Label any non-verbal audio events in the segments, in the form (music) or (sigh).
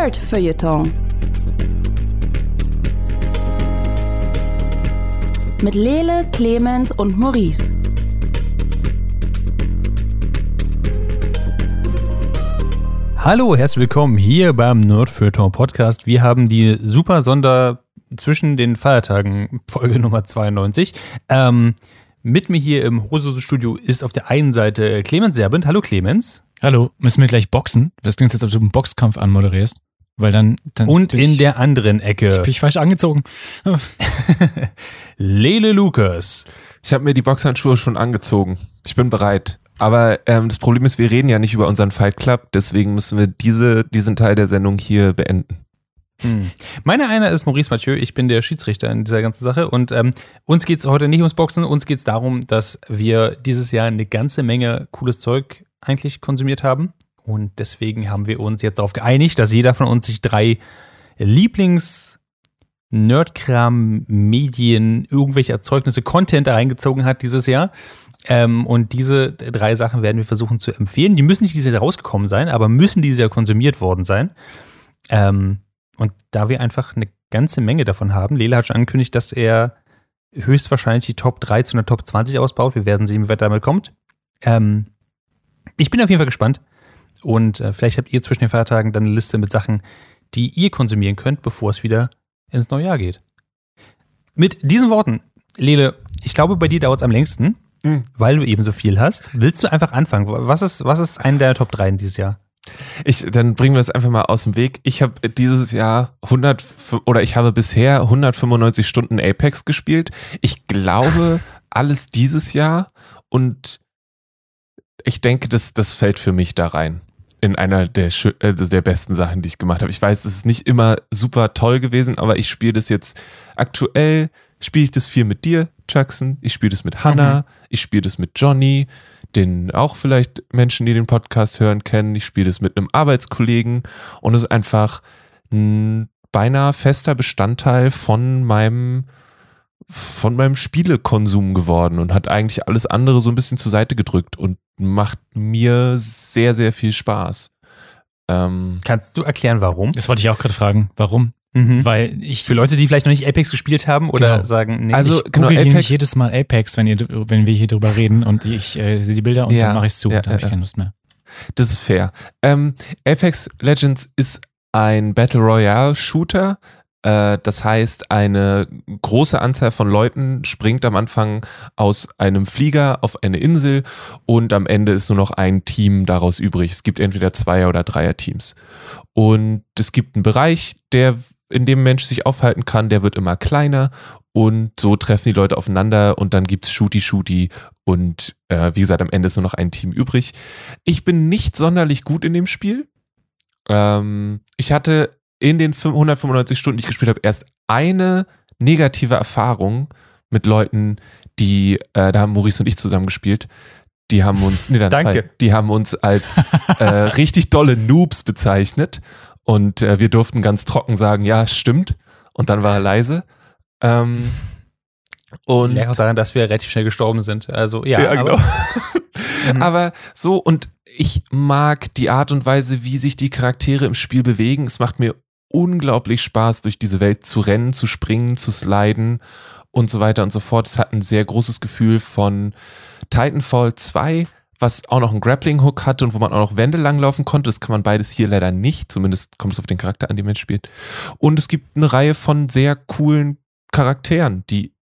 Nerd Feuilleton. Mit Lele, Clemens und Maurice. Hallo, herzlich willkommen hier beim Nerdfeuilleton Podcast. Wir haben die super Sonder zwischen den Feiertagen Folge (laughs) Nummer 92. Ähm, mit mir hier im Hose-Studio ist auf der einen Seite Clemens Serbent. Hallo Clemens. Hallo, müssen wir gleich boxen? Das klingt jetzt, als ob du einen Boxkampf anmoderierst. Weil dann. dann Und bin in ich, der anderen Ecke Bin ich falsch angezogen? (laughs) Lele Lukas. Ich habe mir die Boxhandschuhe schon angezogen. Ich bin bereit. Aber ähm, das Problem ist, wir reden ja nicht über unseren Fight Club, deswegen müssen wir diese, diesen Teil der Sendung hier beenden. Hm. Meine einer ist Maurice Mathieu, ich bin der Schiedsrichter in dieser ganzen Sache und ähm, uns geht es heute nicht ums Boxen, uns geht es darum, dass wir dieses Jahr eine ganze Menge cooles Zeug eigentlich konsumiert haben und deswegen haben wir uns jetzt darauf geeinigt, dass jeder von uns sich drei Lieblings- Nerdkram, Medien, irgendwelche Erzeugnisse, Content reingezogen hat dieses Jahr. Ähm, und diese drei Sachen werden wir versuchen zu empfehlen. Die müssen nicht dieses Jahr rausgekommen sein, aber müssen dieses Jahr konsumiert worden sein. Ähm, und da wir einfach eine ganze Menge davon haben, Lela hat schon angekündigt, dass er höchstwahrscheinlich die Top 3 zu einer Top 20 ausbaut. Wir werden sehen, wie weit damit kommt. Ähm, ich bin auf jeden Fall gespannt. Und äh, vielleicht habt ihr zwischen den Feiertagen dann eine Liste mit Sachen, die ihr konsumieren könnt, bevor es wieder ins neue Jahr geht. Mit diesen Worten, Lele, ich glaube, bei dir dauert es am längsten, Mhm. weil du eben so viel hast. Willst du einfach anfangen? Was ist, was ist eine deiner Top 3 in dieses Jahr? Ich, dann bringen wir es einfach mal aus dem Weg. Ich habe dieses Jahr 100 f- oder ich habe bisher 195 Stunden Apex gespielt. Ich glaube, (laughs) alles dieses Jahr und ich denke, das, das fällt für mich da rein. In einer der, äh, der besten Sachen, die ich gemacht habe. Ich weiß, es ist nicht immer super toll gewesen, aber ich spiele das jetzt aktuell, spiele ich das viel mit dir, Jackson. Ich spiele das mit Hannah. Ich spiele das mit Johnny, den auch vielleicht Menschen, die den Podcast hören, kennen. Ich spiele das mit einem Arbeitskollegen und es ist einfach ein beinahe fester Bestandteil von meinem von meinem Spielekonsum geworden und hat eigentlich alles andere so ein bisschen zur Seite gedrückt und macht mir sehr, sehr viel Spaß. Ähm, Kannst du erklären, warum? Das wollte ich auch gerade fragen. Warum? Mhm. Weil ich. Für Leute, die vielleicht noch nicht Apex gespielt haben oder Genau. sagen, nee, Also- ich genau, google Apex- nicht jedes Mal Apex, wenn, ihr, wenn wir hier drüber reden und ich äh, sehe die Bilder und Ja, dann mache ich es zu. ja, dann habe ja, ich keine Lust mehr. Das ist fair. Ähm, Apex Legends ist ein Battle Royale Shooter. Äh, das heißt, eine große Anzahl von Leuten springt am Anfang aus einem Flieger auf eine Insel und am Ende ist nur noch ein Team daraus übrig. Es gibt entweder Zweier- oder Dreier-Teams. Und es gibt einen Bereich, der in dem Mensch sich aufhalten kann, der wird immer kleiner und so treffen die Leute aufeinander und dann gibt's Shooty-Shooty und äh, wie gesagt, am Ende ist nur noch ein Team übrig. Ich bin nicht sonderlich gut in dem Spiel. Ähm, ich hatte in den 195 Stunden, die ich gespielt habe, erst eine negative Erfahrung mit Leuten, die, äh, da haben Maurice und ich zusammen gespielt. Die haben uns, nee, dann Danke. zwei, die haben uns als äh, (laughs) richtig dolle Noobs bezeichnet und äh, wir durften ganz trocken sagen, ja, stimmt. Und dann war er leise. Ähm, und Lag auch daran, dass wir relativ schnell gestorben sind. Also ja, ja, aber, genau. Mhm. (laughs) (laughs) Aber so, und ich mag die Art und Weise, wie sich die Charaktere im Spiel bewegen. Es macht mir unglaublich Spaß, durch diese Welt zu rennen, zu springen, zu sliden und so weiter und so fort. Es hat ein sehr großes Gefühl von Titanfall 2, was auch noch einen Grappling-Hook hatte und wo man auch noch Wände langlaufen konnte. Das kann man beides hier leider nicht. Zumindest kommt es auf den Charakter an, den man spielt. Und es gibt eine Reihe von sehr coolen Charakteren, die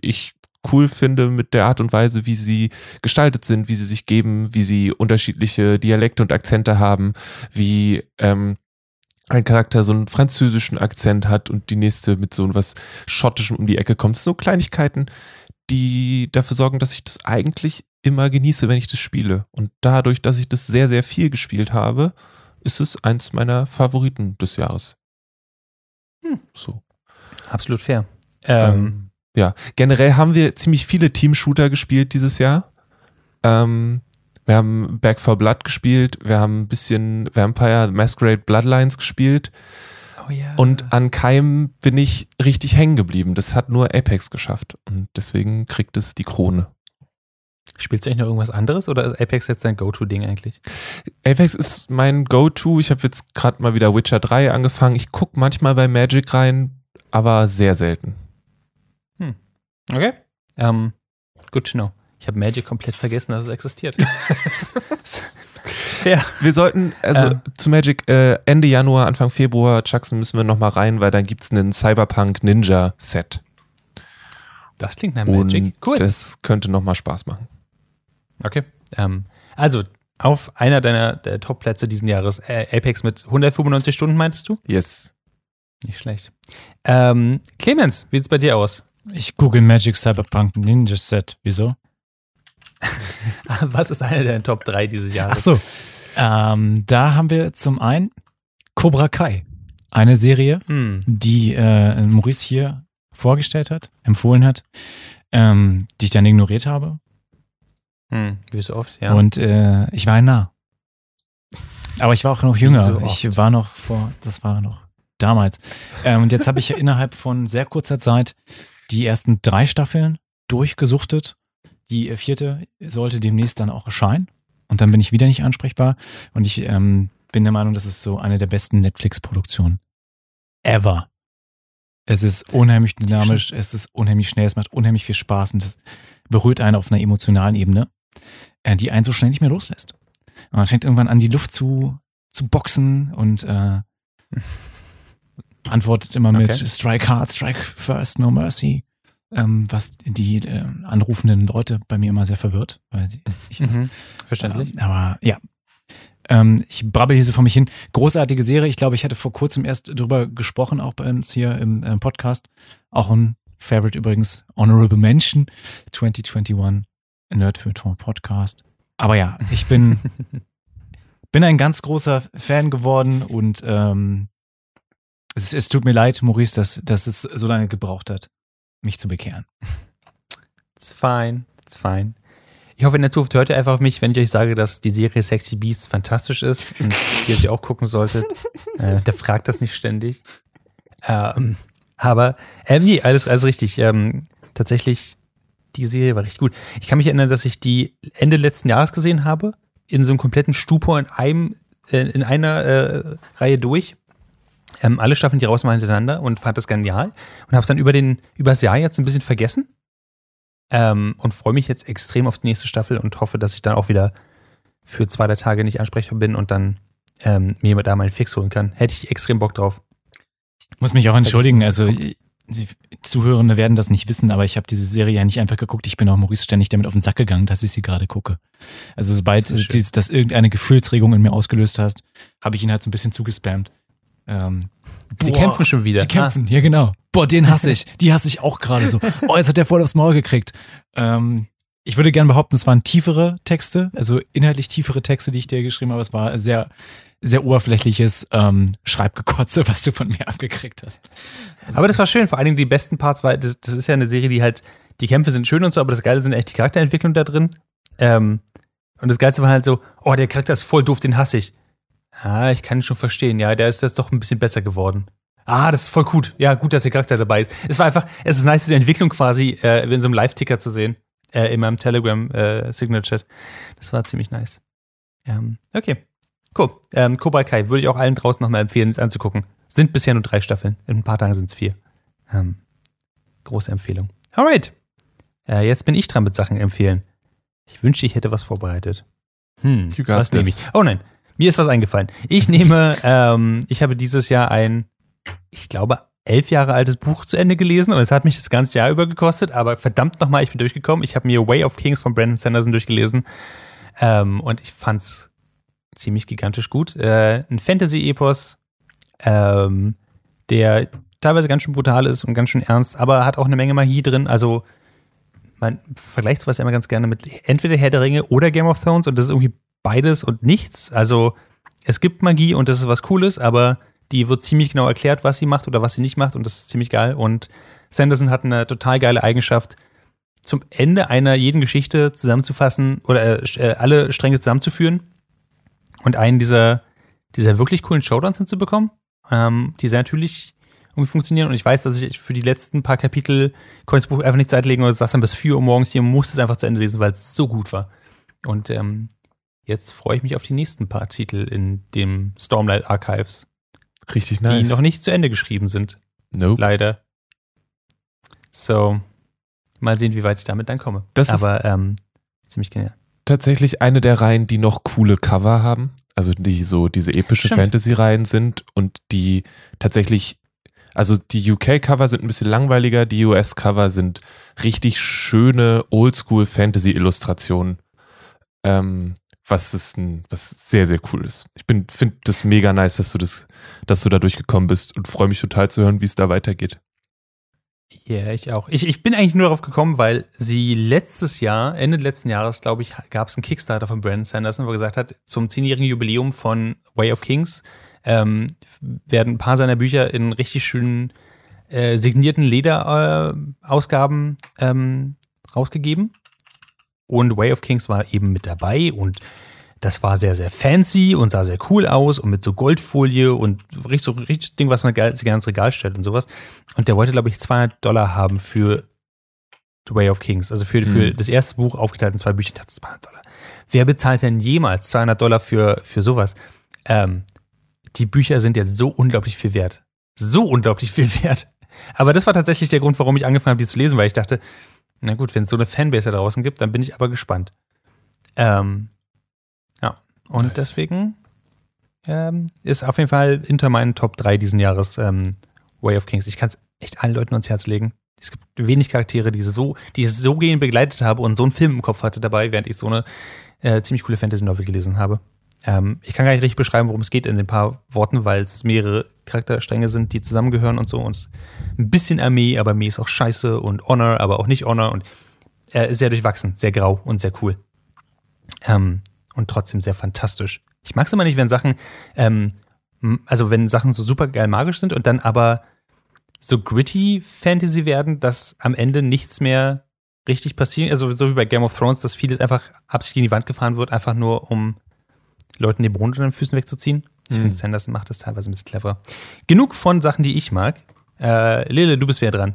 ich cool finde mit der Art und Weise, wie sie gestaltet sind, wie sie sich geben, wie sie unterschiedliche Dialekte und Akzente haben, wie ähm, ein Charakter so einen französischen Akzent hat und die nächste mit so was Schottischem um die Ecke kommt. So Kleinigkeiten, die dafür sorgen, dass ich das eigentlich immer genieße, wenn ich das spiele. Und dadurch, dass ich das sehr, sehr viel gespielt habe, ist es eins meiner Favoriten des Jahres. Hm. So. absolut fair. Ähm, Ähm, ja, generell haben wir ziemlich viele Team-Shooter gespielt dieses Jahr. Ähm, wir haben Back for Blood gespielt, wir haben ein bisschen Vampire Masquerade Bloodlines gespielt oh ja. und an keinem bin ich richtig hängen geblieben. Das hat nur Apex geschafft und deswegen kriegt es die Krone. Spielst du eigentlich noch irgendwas anderes oder ist Apex jetzt dein Go-To-Ding eigentlich? Apex ist mein Go-To. Ich habe jetzt gerade mal wieder Witcher 3 angefangen. Ich gucke manchmal bei Magic rein, aber sehr selten. Okay. Ähm, good to know. Ich habe Magic komplett vergessen, dass es existiert. (laughs) ist fair. Wir sollten, also Ähm. zu Magic äh, Ende Januar, Anfang Februar, Jackson, müssen wir nochmal rein, weil dann gibt's einen Cyberpunk Ninja Set. Das klingt nach Und Magic. Cool. das könnte nochmal Spaß machen. Okay. Ähm, also, auf einer deiner der Top-Plätze diesen Jahres, äh, Apex mit 195 Stunden, meintest du? Yes. Nicht schlecht. Ähm, Clemens, wie sieht's bei dir aus? Ich google Magic Cyberpunk Ninja Set. Wieso? (laughs) Was ist einer der Top 3 dieses Ach Jahres? so. Ähm, da haben wir zum einen Cobra Kai. Eine Serie, Hm. die äh, Maurice hier vorgestellt hat, empfohlen hat, ähm, die ich dann ignoriert habe. Hm. Wie so oft, ja. Und äh, ich war nah. Aber ich war auch noch jünger. so ich war noch vor, das war noch damals. Ähm, und jetzt habe ich (laughs) innerhalb von sehr kurzer Zeit die ersten drei Staffeln durchgesuchtet. Die äh, vierte sollte demnächst dann auch erscheinen. Und dann bin ich wieder nicht ansprechbar. Und ich ähm, bin der Meinung, das ist so eine der besten Netflix-Produktionen ever. Es ist unheimlich dynamisch, es ist unheimlich schnell, es macht unheimlich viel Spaß und es berührt einen auf einer emotionalen Ebene, äh, die einen so schnell nicht mehr loslässt. Und man fängt irgendwann an, die Luft zu, zu boxen und äh, (laughs) antwortet immer mit Okay. Strike hard, strike first, no mercy. Ähm, was die äh, anrufenden Leute bei mir immer sehr verwirrt, weil sie, ich, Mhm. Verständlich. ähm, aber ja. Ähm, ich brabbel hier so vor mich hin. Großartige Serie. Ich glaube, ich hatte vor kurzem erst drüber gesprochen, auch bei uns hier im äh, Podcast. Auch ein Favorite übrigens, Honorable Mention 2021 Nerd für Tor Podcast. Aber ja, ich bin, (laughs) bin ein ganz großer Fan geworden und ähm, es, es tut mir leid, Maurice, dass, dass es so lange gebraucht hat, mich zu bekehren. It's fine, it's fine. Ich hoffe, in der Zukunft hört ihr einfach auf mich, wenn ich euch sage, dass die Serie Sexy Beasts fantastisch ist und ihr sie auch gucken solltet. (laughs) äh, der fragt das nicht ständig. Ähm, aber, ähm, nee, alles, alles richtig. Ähm, tatsächlich, die Serie war richtig gut. Ich kann mich erinnern, dass ich die Ende letzten Jahres gesehen habe, in so einem kompletten Stupor in einem, äh, in einer äh, Reihe durch. Ähm, alle Staffeln die raus mal hintereinander und fand das genial und habe es dann über den übers Jahr jetzt ein bisschen vergessen ähm, und freue mich jetzt extrem auf die nächste Staffel und hoffe, dass ich dann auch wieder für zwei, drei Tage nicht ansprechbar bin und dann ähm, mir da meinen Fix holen kann. Hätte ich extrem Bock drauf. Ich muss mich auch entschuldigen, also Sie Zuhörende werden das nicht wissen, aber ich habe diese Serie ja nicht einfach geguckt. Ich bin auch Maurice ständig damit auf den Sack gegangen, dass ich sie gerade gucke. Also sobald Das dies, das irgendeine Gefühlsregung in mir ausgelöst hast, habe ich ihn halt so ein bisschen zugespammt. Ähm, Sie kämpfen schon wieder. Sie kämpfen, ja genau. Boah, den hasse ich. Die hasse ich auch gerade so. Oh, jetzt hat der voll aufs Maul gekriegt. Ähm, ich würde gerne behaupten, es waren tiefere Texte, also inhaltlich tiefere Texte, die ich dir geschrieben habe. Es war sehr, sehr oberflächliches ähm, Schreibgekotze, was du von mir abgekriegt hast. Ah, aber das war schön. Vor allen Dingen die besten Parts, weil das, das ist ja eine Serie, die halt, die Kämpfe sind schön und so, aber das Geile sind echt die Charakterentwicklung da drin. Ähm, und das Geilste war halt so, oh, der Charakter ist voll doof, den hasse ich. Ah, ich kann ihn schon verstehen. Ja, der ist jetzt doch ein bisschen besser geworden. Ah, das ist voll gut. Ja, gut, dass der Charakter dabei ist. Es war einfach, es ist nice, diese Entwicklung quasi äh, in so einem Live-Ticker zu sehen. Äh, in meinem Telegram-Signal-Chat. das war ziemlich nice. Ähm, okay. Cool. Ähm, Cobra Kai würde ich auch allen draußen nochmal empfehlen, es anzugucken. Sind bisher nur drei Staffeln. In ein paar Tagen sind es vier. Ähm, große Empfehlung. Alright. Äh, jetzt bin ich dran mit Sachen empfehlen. Ich wünschte, ich hätte was vorbereitet. Hm, was nehme ich? Oh nein, mir ist was eingefallen. Ich nehme, (laughs) ähm, ich habe dieses Jahr ein, ich glaube, elf Jahre altes Buch zu Ende gelesen und es hat mich das ganze Jahr über gekostet, aber verdammt nochmal, ich bin durchgekommen. Ich habe mir Way of Kings von Brandon Sanderson durchgelesen ähm, und ich fand's ziemlich gigantisch gut. Äh, ein Fantasy-Epos, ähm, der teilweise ganz schön brutal ist und ganz schön ernst, aber hat auch eine Menge Magie drin. Also man vergleicht sowas ja immer ganz gerne mit entweder Herr der Ringe oder Game of Thrones und das ist irgendwie beides und nichts. Also es gibt Magie und das ist was Cooles, aber die wird ziemlich genau erklärt, was sie macht oder was sie nicht macht und das ist ziemlich geil. Und Sanderson hat eine total geile Eigenschaft, zum Ende einer jeden Geschichte zusammenzufassen oder äh, alle Stränge zusammenzuführen und einen dieser, dieser wirklich coolen Showdowns hinzubekommen, ähm, die sehr natürlich irgendwie funktionieren. Und ich weiß, dass ich für die letzten paar Kapitel konnte das Buch einfach nicht Zeit legen oder saß dann bis 4 Uhr morgens hier und musste es einfach zu Ende lesen, weil es so gut war. Und ähm, jetzt freue ich mich auf die nächsten paar Titel in dem Stormlight Archives, Richtig nice. die noch nicht zu Ende geschrieben sind. nope. Leider. So, mal sehen, wie weit ich damit dann komme. Das ist- Aber ähm, ziemlich genial. tatsächlich eine der Reihen, die noch coole Cover haben. Also die so diese epische Stimmt. Fantasy-Reihen sind und die tatsächlich, also die UK-Cover sind ein bisschen langweiliger, die US-Cover sind richtig schöne Oldschool-Fantasy-Illustrationen. Ähm, was ist ein, was sehr, sehr cool ist. Ich bin, finde das mega nice, dass du das, dass du da durchgekommen bist und freue mich total zu hören, wie es da weitergeht. Ja, ich auch. Ich, ich bin eigentlich nur darauf gekommen, weil sie letztes Jahr, Ende letzten Jahres, glaube ich, gab es einen Kickstarter von Brandon Sanderson, wo er gesagt hat, zum zehnjährigen Jubiläum von Way of Kings ähm, werden ein paar seiner Bücher in richtig schönen äh, signierten Lederausgaben äh, ähm, rausgegeben. Und Way of Kings war eben mit dabei und das war sehr, sehr fancy und sah sehr cool aus und mit so Goldfolie und richtig, so richtig Ding, was man gerne ins Regal stellt und sowas. Und der wollte, glaube ich, 200 Dollar haben für The Way of Kings. Also für, für Mhm. das erste Buch aufgeteilt in zwei Bücher. Das 200 Dollar. Wer bezahlt denn jemals 200 Dollar für, für sowas? Ähm, die Bücher sind jetzt so unglaublich viel wert. So unglaublich viel (laughs) wert. Aber das war tatsächlich der Grund, warum ich angefangen habe, die zu lesen, weil ich dachte, na gut, wenn es so eine Fanbase da draußen gibt, dann bin ich aber gespannt. Ähm, ja, und Nice. deswegen ähm, ist auf jeden Fall hinter meinen Top 3 diesen Jahres ähm, Way of Kings. Ich kann es echt allen Leuten ans Herz legen. Es gibt wenig Charaktere, die so, die ich so gehen begleitet habe und so einen Film im Kopf hatte dabei, während ich so eine äh, ziemlich coole Fantasy-Novel gelesen habe. Ähm, ich kann gar nicht richtig beschreiben, worum es geht in den paar Worten, weil es mehrere Charakterstränge sind, die zusammengehören und so. Und ein bisschen Armee, aber Armee ist auch scheiße und Honor, aber auch nicht Honor. Und ist sehr durchwachsen, sehr grau und sehr cool. Ähm, und trotzdem sehr fantastisch. Ich mag es immer nicht, wenn Sachen, ähm, also wenn Sachen so super geil magisch sind und dann aber so gritty Fantasy werden, dass am Ende nichts mehr richtig passiert. Also so wie bei Game of Thrones, dass vieles einfach absichtlich in die Wand gefahren wird, einfach nur um Leuten den Boden unter den Füßen wegzuziehen. Ich Mhm. finde, Sanderson macht das teilweise ein bisschen cleverer. Genug von Sachen, die ich mag. Äh, Lele, du bist wieder dran.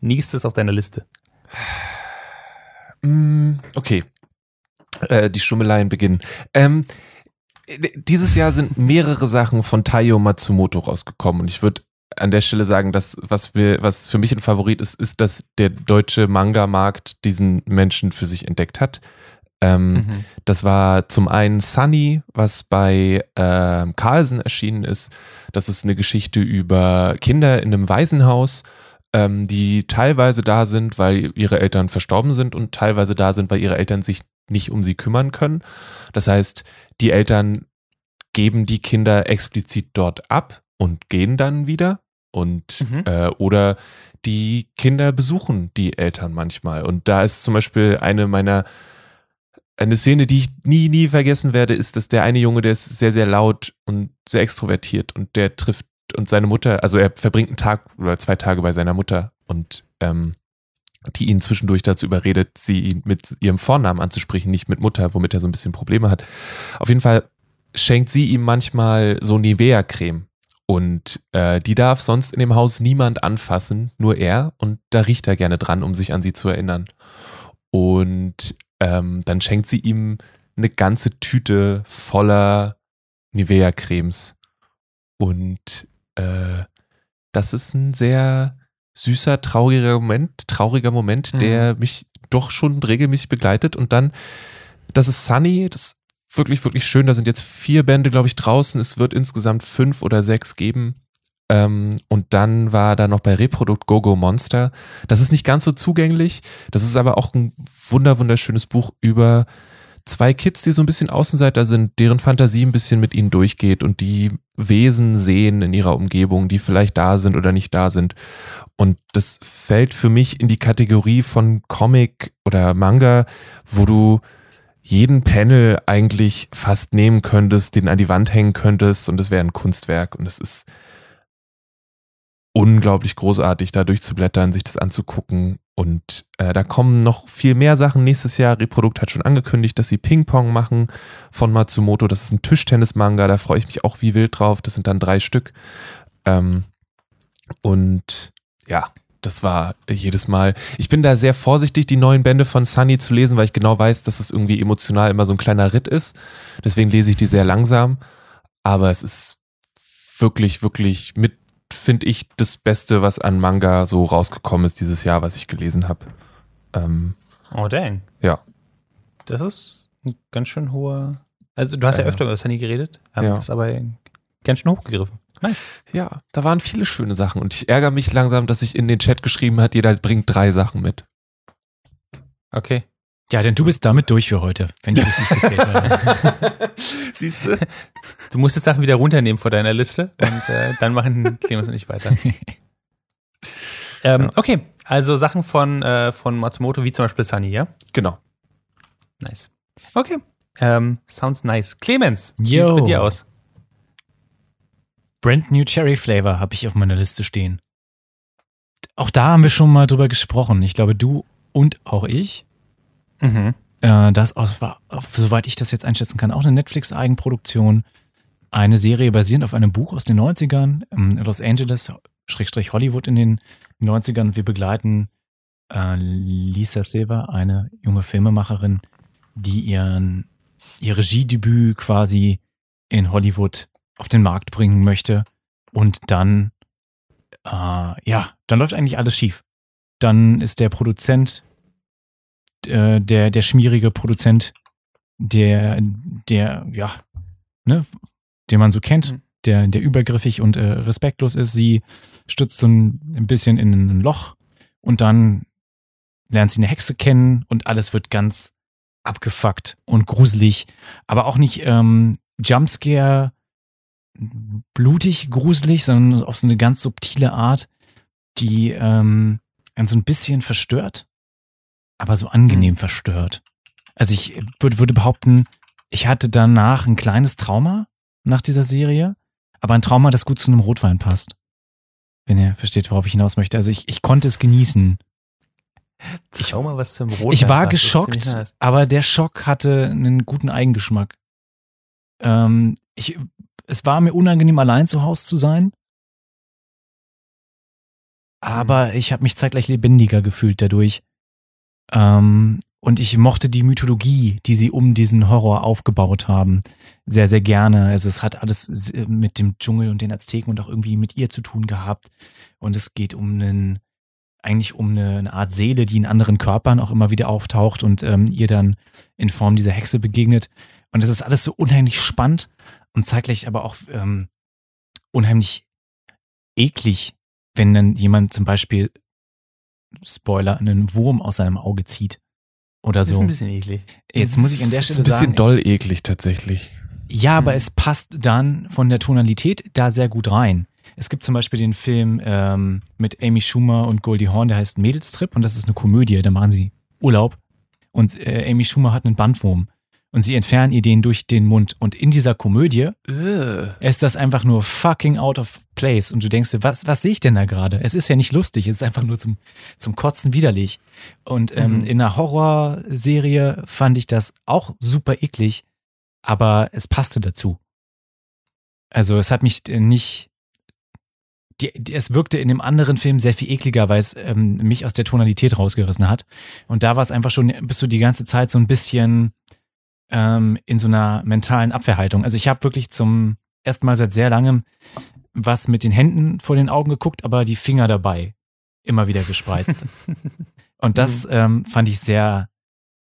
Nächstes auf deiner Liste. Mm, Okay. Äh, die Schummeleien beginnen. Ähm, äh, dieses Jahr sind mehrere Sachen von Taiyo Matsumoto rausgekommen und ich würde an der Stelle sagen, dass was mir, was für mich ein Favorit ist, ist, dass der deutsche Manga-Markt diesen Menschen für sich entdeckt hat. Ähm, Das war zum einen Sunny, was bei ähm, Carlsen erschienen ist. Das ist eine Geschichte über Kinder in einem Waisenhaus, ähm, die teilweise da sind, weil ihre Eltern verstorben sind und teilweise da sind, weil ihre Eltern sich nicht um sie kümmern können. Das heißt, die Eltern geben die Kinder explizit dort ab und gehen dann wieder. Und Mhm. äh, oder die Kinder besuchen die Eltern manchmal. Und da ist zum Beispiel eine meiner eine Szene, die ich nie, nie vergessen werde, ist, dass der eine Junge, der ist sehr, sehr laut und sehr extrovertiert und der trifft und seine Mutter, also er verbringt einen Tag oder zwei Tage bei seiner Mutter und ähm, die ihn zwischendurch dazu überredet, sie ihn mit ihrem Vornamen anzusprechen, nicht mit Mutter, womit er so ein bisschen Probleme hat. Auf jeden Fall schenkt sie ihm manchmal so Nivea-Creme. Und äh, die darf sonst in dem Haus niemand anfassen, nur er. Und da riecht er gerne dran, um sich an sie zu erinnern. Und ähm, dann schenkt sie ihm eine ganze Tüte voller Nivea-Cremes. Und äh, das ist ein sehr süßer, trauriger Moment, trauriger Moment, Mhm. der mich doch schon regelmäßig begleitet. Und dann, das ist Sunny, das ist wirklich, wirklich schön. Da sind jetzt vier Bände, glaube ich, draußen. Es wird insgesamt fünf oder sechs geben. Ähm, und dann war da noch bei Reprodukt Gogo Monster. Das ist nicht ganz so zugänglich. Das ist aber auch ein wunder, wunderschönes Buch über zwei Kids, die so ein bisschen Außenseiter sind, deren Fantasie ein bisschen mit ihnen durchgeht und die Wesen sehen in ihrer Umgebung, die vielleicht da sind oder nicht da sind. Und das fällt für mich in die Kategorie von Comic oder Manga, wo du jeden Panel eigentlich fast nehmen könntest, den an die Wand hängen könntest und es wäre ein Kunstwerk und es ist unglaublich großartig, da durchzublättern, sich das anzugucken. Und äh, da kommen noch viel mehr Sachen nächstes Jahr. Reprodukt hat schon angekündigt, dass sie Ping-Pong machen von Matsumoto. Das ist ein Tischtennis-Manga, da freue ich mich auch wie wild drauf. Das sind dann drei Stück. Ähm, Und ja, das war jedes Mal. Ich bin da sehr vorsichtig, die neuen Bände von Sunny zu lesen, weil ich genau weiß, dass es irgendwie emotional immer so ein kleiner Ritt ist. Deswegen lese ich die sehr langsam. Aber es ist wirklich, wirklich mit, finde ich, das Beste, was an Manga so rausgekommen ist dieses Jahr, was ich gelesen habe. Ähm, Oh, dang. Ja. Das ist ein ganz schön hoher. Also, du hast ja, ja. öfter über Sunny geredet. Ähm, Ja. Das ist aber ganz schön hochgegriffen. Nice. ja, da waren viele schöne Sachen. Und ich ärgere mich langsam, dass sich in den Chat geschrieben hat, jeder bringt drei Sachen mit. Okay. Ja, denn du bist damit durch für heute, wenn ich richtig gezählt habe. (laughs) Siehst du? Du musst jetzt Sachen wieder runternehmen vor deiner Liste und äh, dann machen Clemens und ich weiter. (laughs) Ähm, Ja. Okay, also Sachen von, äh, von Matsumoto, wie zum Beispiel Sunny, ja? Genau. Nice. Okay. Ähm, sounds nice. Clemens, wie Yo. sieht's bei dir aus? Brand New Cherry Flavor habe ich auf meiner Liste stehen. Auch da haben wir schon mal drüber gesprochen. Ich glaube, du und auch ich. Mhm. Äh, das war, soweit ich das jetzt einschätzen kann, auch eine Netflix-Eigenproduktion. Eine Serie basierend auf einem Buch aus den 90ern, ähm, Los Angeles, Schrägstrich Hollywood in den 90ern. Wir begleiten äh, Lisa Silver, eine junge Filmemacherin, die ihren, ihr Regiedebüt quasi in Hollywood auf den Markt bringen möchte. Und dann, äh, ja, dann läuft eigentlich alles schief. Dann ist der Produzent äh, der, der schmierige Produzent, der, der, ja, ne, den man so kennt, Mhm. der, der übergriffig und äh, respektlos ist. Sie stützt so ein, ein bisschen in ein Loch und dann lernt sie eine Hexe kennen und alles wird ganz abgefuckt und gruselig, aber auch nicht ähm, Jumpscare blutig gruselig, sondern auf so eine ganz subtile Art, die ähm, einen so ein bisschen verstört, aber so angenehm verstört. Also ich würde, würde behaupten, ich hatte danach ein kleines Trauma nach dieser Serie, aber ein Trauma, das gut zu einem Rotwein passt. Wenn ihr versteht, worauf ich hinaus möchte. Also ich, ich konnte es genießen. Ich schau mal, was zum Rot ich war geschockt, aber der Schock hatte einen guten Eigengeschmack. Ähm, ich, es war mir unangenehm, allein zu Hause zu sein. Aber ich habe mich zeitgleich lebendiger gefühlt dadurch. Ähm, und ich mochte die Mythologie, die sie um diesen Horror aufgebaut haben, sehr, sehr gerne. Also es hat alles s- mit dem Dschungel und den Azteken und auch irgendwie mit ihr zu tun gehabt. Und es geht um einen, eigentlich um eine, eine Art Seele, die in anderen Körpern auch immer wieder auftaucht und ähm, ihr dann in Form dieser Hexe begegnet. Und es ist alles so unheimlich spannend und zeitgleich aber auch ähm, unheimlich eklig, wenn dann jemand zum Beispiel, Spoiler, einen Wurm aus seinem Auge zieht. Oder Das ist so. ein bisschen eklig. Jetzt muss ich an der Das ist Stelle ein bisschen sagen, doll eklig tatsächlich. ja, aber Hm. es passt dann von der Tonalität da sehr gut rein. Es gibt zum Beispiel den Film ähm, mit Amy Schumer und Goldie Hawn, der heißt Mädelstrip und das ist eine Komödie, da machen sie Urlaub und äh, Amy Schumer hat einen Bandwurm und sie entfernen ihr den durch den Mund und in dieser Komödie ist das einfach nur fucking out of place und du denkst dir, was, was sehe ich denn da gerade? Es ist ja nicht lustig, es ist einfach nur zum, zum Kotzen widerlich. Und ähm, Mhm. in einer Horrorserie fand ich das auch super eklig, aber es passte dazu. Also es hat mich äh, nicht, die, die, es wirkte in dem anderen Film sehr viel ekliger, weil es ähm, mich aus der Tonalität rausgerissen hat. Und da war es einfach schon, bist du die ganze Zeit so ein bisschen ähm, in so einer mentalen Abwehrhaltung. Also ich habe wirklich zum ersten Mal seit sehr langem was mit den Händen vor den Augen geguckt, aber die Finger dabei immer wieder gespreizt. (laughs) Und das ähm, fand ich sehr,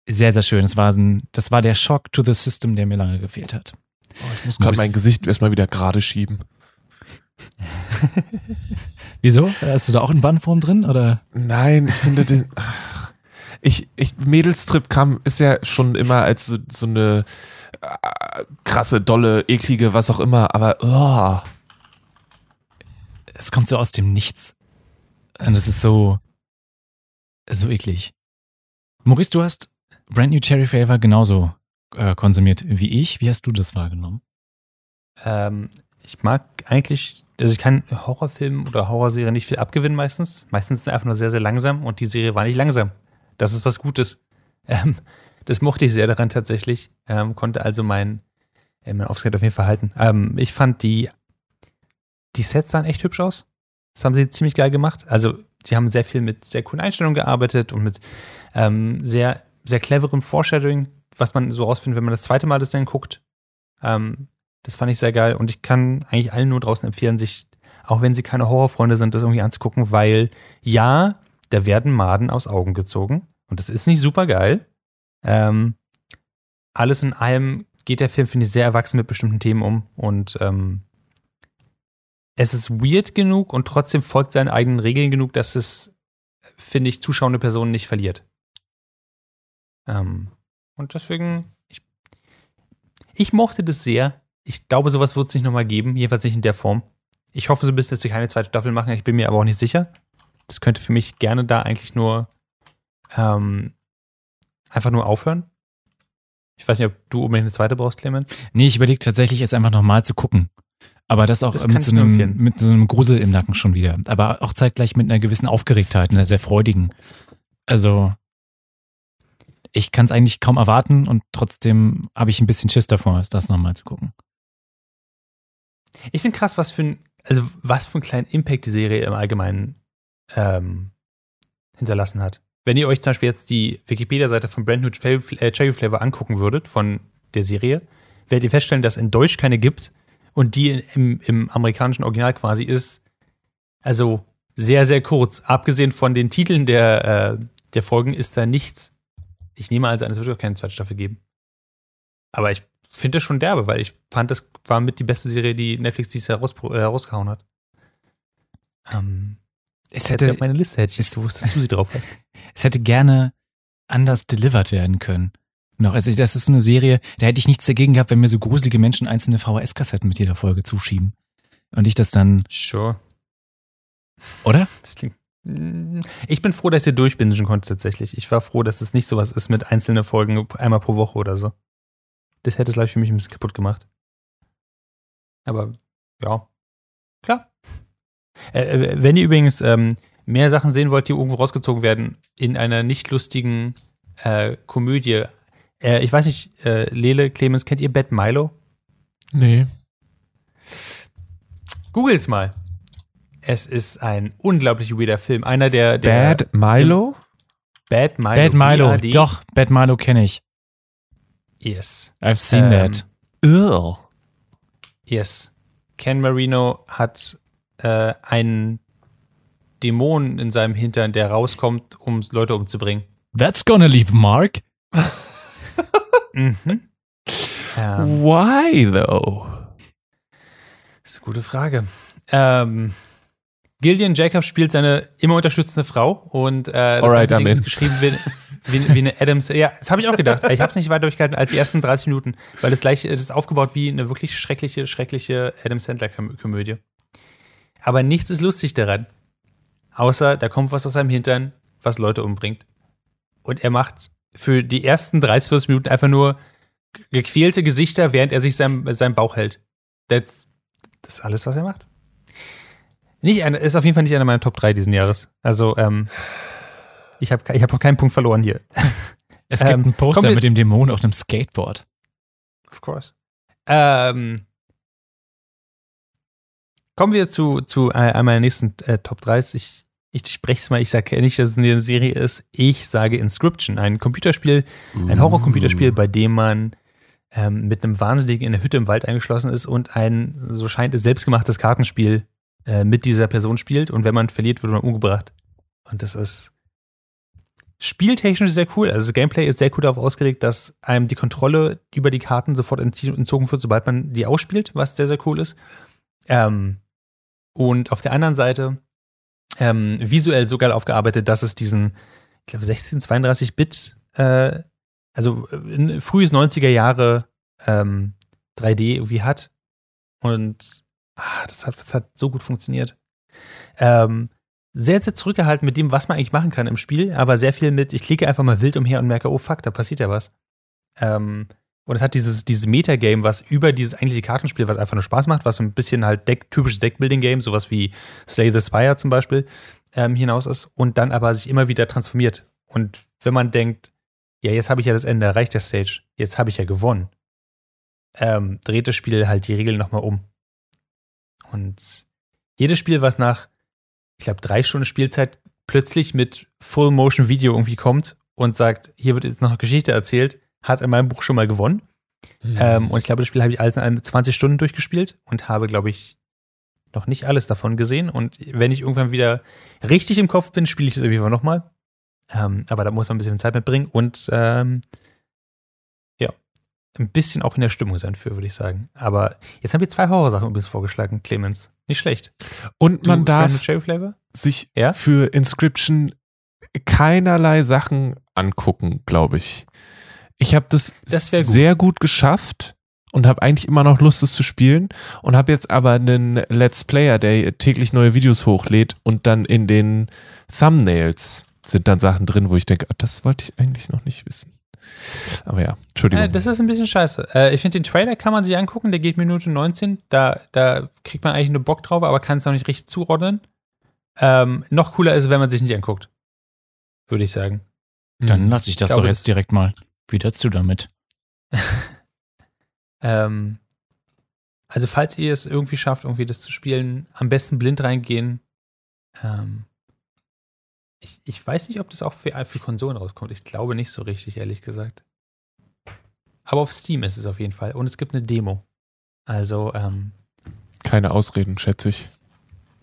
sehr, sehr schön. Das war, ein, das war der Schock to the System, der mir lange gefehlt hat. Oh, ich muss gerade mein Gesicht erstmal wieder gerade schieben. (laughs) Wieso? Hast du da auch in Bandform drin? Oder? Nein, ich finde den. Ich, ich, Mädelstrip kam, ist ja schon immer als so, so eine äh, krasse, dolle, eklige, was auch immer, aber oh, Es kommt so aus dem Nichts. Und es ist so, so eklig. Maurice, du hast Brand New Cherry Flavor genauso äh, konsumiert wie ich. Wie hast du das wahrgenommen? Ähm, ich mag eigentlich, also ich kann Horrorfilmen oder Horrorserien nicht viel abgewinnen meistens. Meistens sind sie einfach nur sehr, sehr langsam und die Serie war nicht langsam. Das ist was Gutes. Ähm, das mochte ich sehr daran tatsächlich. Ähm, konnte also mein, äh, mein Auftritt auf jeden Fall halten. Ähm, ich fand die, die Sets sahen echt hübsch aus. Das haben sie ziemlich geil gemacht. Also, sie haben sehr viel mit sehr coolen Einstellungen gearbeitet und mit ähm, sehr, sehr cleverem Foreshadowing, was man so rausfindet, wenn man das zweite Mal das dann guckt. Ähm, das fand ich sehr geil und ich kann eigentlich allen nur draußen empfehlen, sich, auch wenn sie keine Horrorfreunde sind, das irgendwie anzugucken, weil ja, da werden Maden aus Augen gezogen und das ist nicht super geil. Ähm, alles in allem geht der Film, finde ich, sehr erwachsen mit bestimmten Themen um und ähm, es ist weird genug und trotzdem folgt seinen eigenen Regeln genug, dass es, finde ich, zuschauende Personen nicht verliert. Ähm, und deswegen, ich, ich mochte das sehr. Ich glaube, sowas wird es nicht nochmal geben, jedenfalls nicht in der Form. Ich hoffe so ein bisschen, dass sie keine zweite Staffel machen, ich bin mir aber auch nicht sicher. Das könnte für mich gerne da eigentlich nur ähm, einfach nur aufhören. Ich weiß nicht, ob du unbedingt eine zweite brauchst, Clemens. Nee, ich überlege tatsächlich, es einfach nochmal zu gucken. Aber das auch Das mit, so einem, mit so einem Grusel im Nacken schon wieder. Aber auch zeitgleich mit einer gewissen Aufgeregtheit, einer sehr freudigen. Also, ich kann es eigentlich kaum erwarten und trotzdem habe ich ein bisschen Schiss davor, das nochmal zu gucken. Ich finde krass, was für ein, also was für einen kleinen Impact die Serie im Allgemeinen ähm, hinterlassen hat. Wenn ihr euch zum Beispiel jetzt die Wikipedia-Seite von Brand New Cherry äh, Cherry Flavor angucken würdet, von der Serie, werdet ihr feststellen, dass in Deutsch keine gibt und die im, im amerikanischen Original quasi ist, also sehr, sehr kurz. Abgesehen von den Titeln der, äh, der Folgen ist da nichts. Ich nehme also an, es wird auch keine zweite Staffel geben. Aber ich finde das schon derbe, weil ich fand, das war mit die beste Serie, die Netflix dieses Jahr äh, rausgehauen hat. Ähm, Es hätte hätte, auf meine Liste, hätte ich nicht gewusst, dass du sie drauf hast. (laughs) es hätte gerne anders delivered werden können. Noch, also das ist so eine Serie, da hätte ich nichts dagegen gehabt, wenn mir so gruselige Menschen einzelne VHS-Kassetten mit jeder Folge zuschieben. Und ich das dann, Sure. oder? Das klingt. Mm, Ich bin froh, dass ihr durchbingen konntet tatsächlich. Ich war froh, dass es nicht sowas ist mit einzelnen Folgen einmal pro Woche oder so. Das hätte es, glaube ich, für mich ein bisschen kaputt gemacht. Aber ja, klar. Äh, äh, wenn ihr übrigens ähm, mehr Sachen sehen wollt, die irgendwo rausgezogen werden, in einer nicht lustigen äh, Komödie. Äh, ich weiß nicht, äh, Lele, Clemens, kennt ihr Bad Milo? Nee. Googles mal. Es ist ein unglaublich weirder Film. Einer der, der Bad Milo? Bad Milo. Bad Milo, B-A-D. doch, Bad Milo kenne ich. Yes. I've seen Ähm, that. Ugh. Yes. Ken Marino hat äh, einen Dämon in seinem Hintern, der rauskommt, um Leute umzubringen. That's gonna leave a mark. (laughs) Mhm. Ähm, Why though? das ist eine gute Frage. Ähm, Gillian Jacobs spielt seine immer unterstützende Frau und äh, das Alright, ganze Ding ist geschrieben wie, wie, wie eine Adams. Ja, das habe ich auch gedacht. Ich habe es nicht weiter durchgehalten als die ersten 30 Minuten, weil das gleich es ist aufgebaut wie eine wirklich schreckliche, schreckliche Adam Sandler Komödie. Aber nichts ist lustig daran, außer da kommt was aus seinem Hintern, was Leute umbringt. Und er macht für die ersten 30, 40 Minuten einfach nur gequälte Gesichter, während er sich seinem, seinem Bauch hält. That's, das ist alles, was er macht. Nicht eine, ist auf jeden Fall nicht einer meiner Top 3 diesen Jahres. Also, ähm, ich habe ich hab noch keinen Punkt verloren hier. Es gibt Ähm, ein Poster mit dem Dämon auf einem Skateboard. Of course. Ähm, kommen wir zu, zu äh, einem meiner nächsten äh, Top 3s. Ich, ich spreche es mal, ich sage nicht, dass es eine Serie ist. Ich sage Inscription, ein Computerspiel, ein Horror-Computerspiel, bei dem man ähm, mit einem Wahnsinnigen in der Hütte im Wald eingeschlossen ist und ein, so scheint es, selbstgemachtes Kartenspiel äh, mit dieser Person spielt. Und wenn man verliert, wird man umgebracht. Und das ist spieltechnisch sehr cool. Also das Gameplay ist sehr gut darauf ausgelegt, dass einem die Kontrolle über die Karten sofort entzogen wird, sobald man die ausspielt, was sehr, sehr cool ist. Ähm, und auf der anderen Seite ähm, visuell so geil aufgearbeitet, dass es diesen, ich glaube, 1632-Bit, äh, also in frühes 90er Jahre ähm, 3D irgendwie hat. Und ah, das, hat, das hat so gut funktioniert. Ähm, sehr, sehr zurückgehalten mit dem, was man eigentlich machen kann im Spiel, aber sehr viel mit, ich klicke einfach mal wild umher und merke, oh fuck, da passiert ja was. Ähm, und es hat dieses, dieses Metagame, was über dieses eigentliche Kartenspiel, was einfach nur Spaß macht, was so ein bisschen halt Deck, typisches Deckbuilding-Game, sowas wie Slay the Spire zum Beispiel, ähm, hinaus ist und dann aber sich immer wieder transformiert. Und wenn man denkt, ja, jetzt habe ich ja das Ende erreicht der Stage, jetzt habe ich ja gewonnen, ähm, dreht das Spiel halt die Regeln nochmal um. Und jedes Spiel, was nach ich glaube, drei Stunden Spielzeit plötzlich mit Full-Motion-Video irgendwie kommt und sagt, hier wird jetzt noch eine Geschichte erzählt, hat in meinem Buch schon mal gewonnen. Mhm. Ähm, und ich glaube, das Spiel habe ich alles in allem 20 Stunden durchgespielt und habe, glaube ich, noch nicht alles davon gesehen. Und wenn ich irgendwann wieder richtig im Kopf bin, spiele ich es irgendwie nochmal. Ähm, aber da muss man ein bisschen Zeit mitbringen und ähm, ja, ein bisschen auch in der Stimmung sein für, würde ich sagen. Aber jetzt haben wir zwei Horrorsachen übrigens vorgeschlagen, Clemens. Nicht schlecht. Und man du, darf Cherry Flavor? sich Ja? für Inscription keinerlei Sachen angucken, glaube ich. Ich habe das, Das gut. sehr gut geschafft und habe eigentlich immer noch Lust, es zu spielen und habe jetzt aber einen Let's Player, der täglich neue Videos hochlädt und dann in den Thumbnails sind dann Sachen drin, wo ich denke, ah, das wollte ich eigentlich noch nicht wissen. Aber ja, Entschuldigung. Äh, das ist ein bisschen scheiße. Äh, ich finde, den Trailer kann man sich angucken, der geht Minute 19. Da, da kriegt man eigentlich nur Bock drauf, aber kann es noch nicht richtig zuordnen. Ähm, noch cooler ist, es, wenn man sich nicht anguckt. Würde ich sagen. Dann lasse ich das Ich glaube, doch jetzt das- direkt mal wieder zu damit. (laughs) Ähm, also, falls ihr es irgendwie schafft, irgendwie das zu spielen, am besten blind reingehen. Ähm, ich, ich weiß nicht, ob das auch für, für Konsolen rauskommt. Ich glaube nicht so richtig, ehrlich gesagt. Aber auf Steam ist es auf jeden Fall. Und es gibt eine Demo. Also, ähm, Keine Ausreden, schätze ich.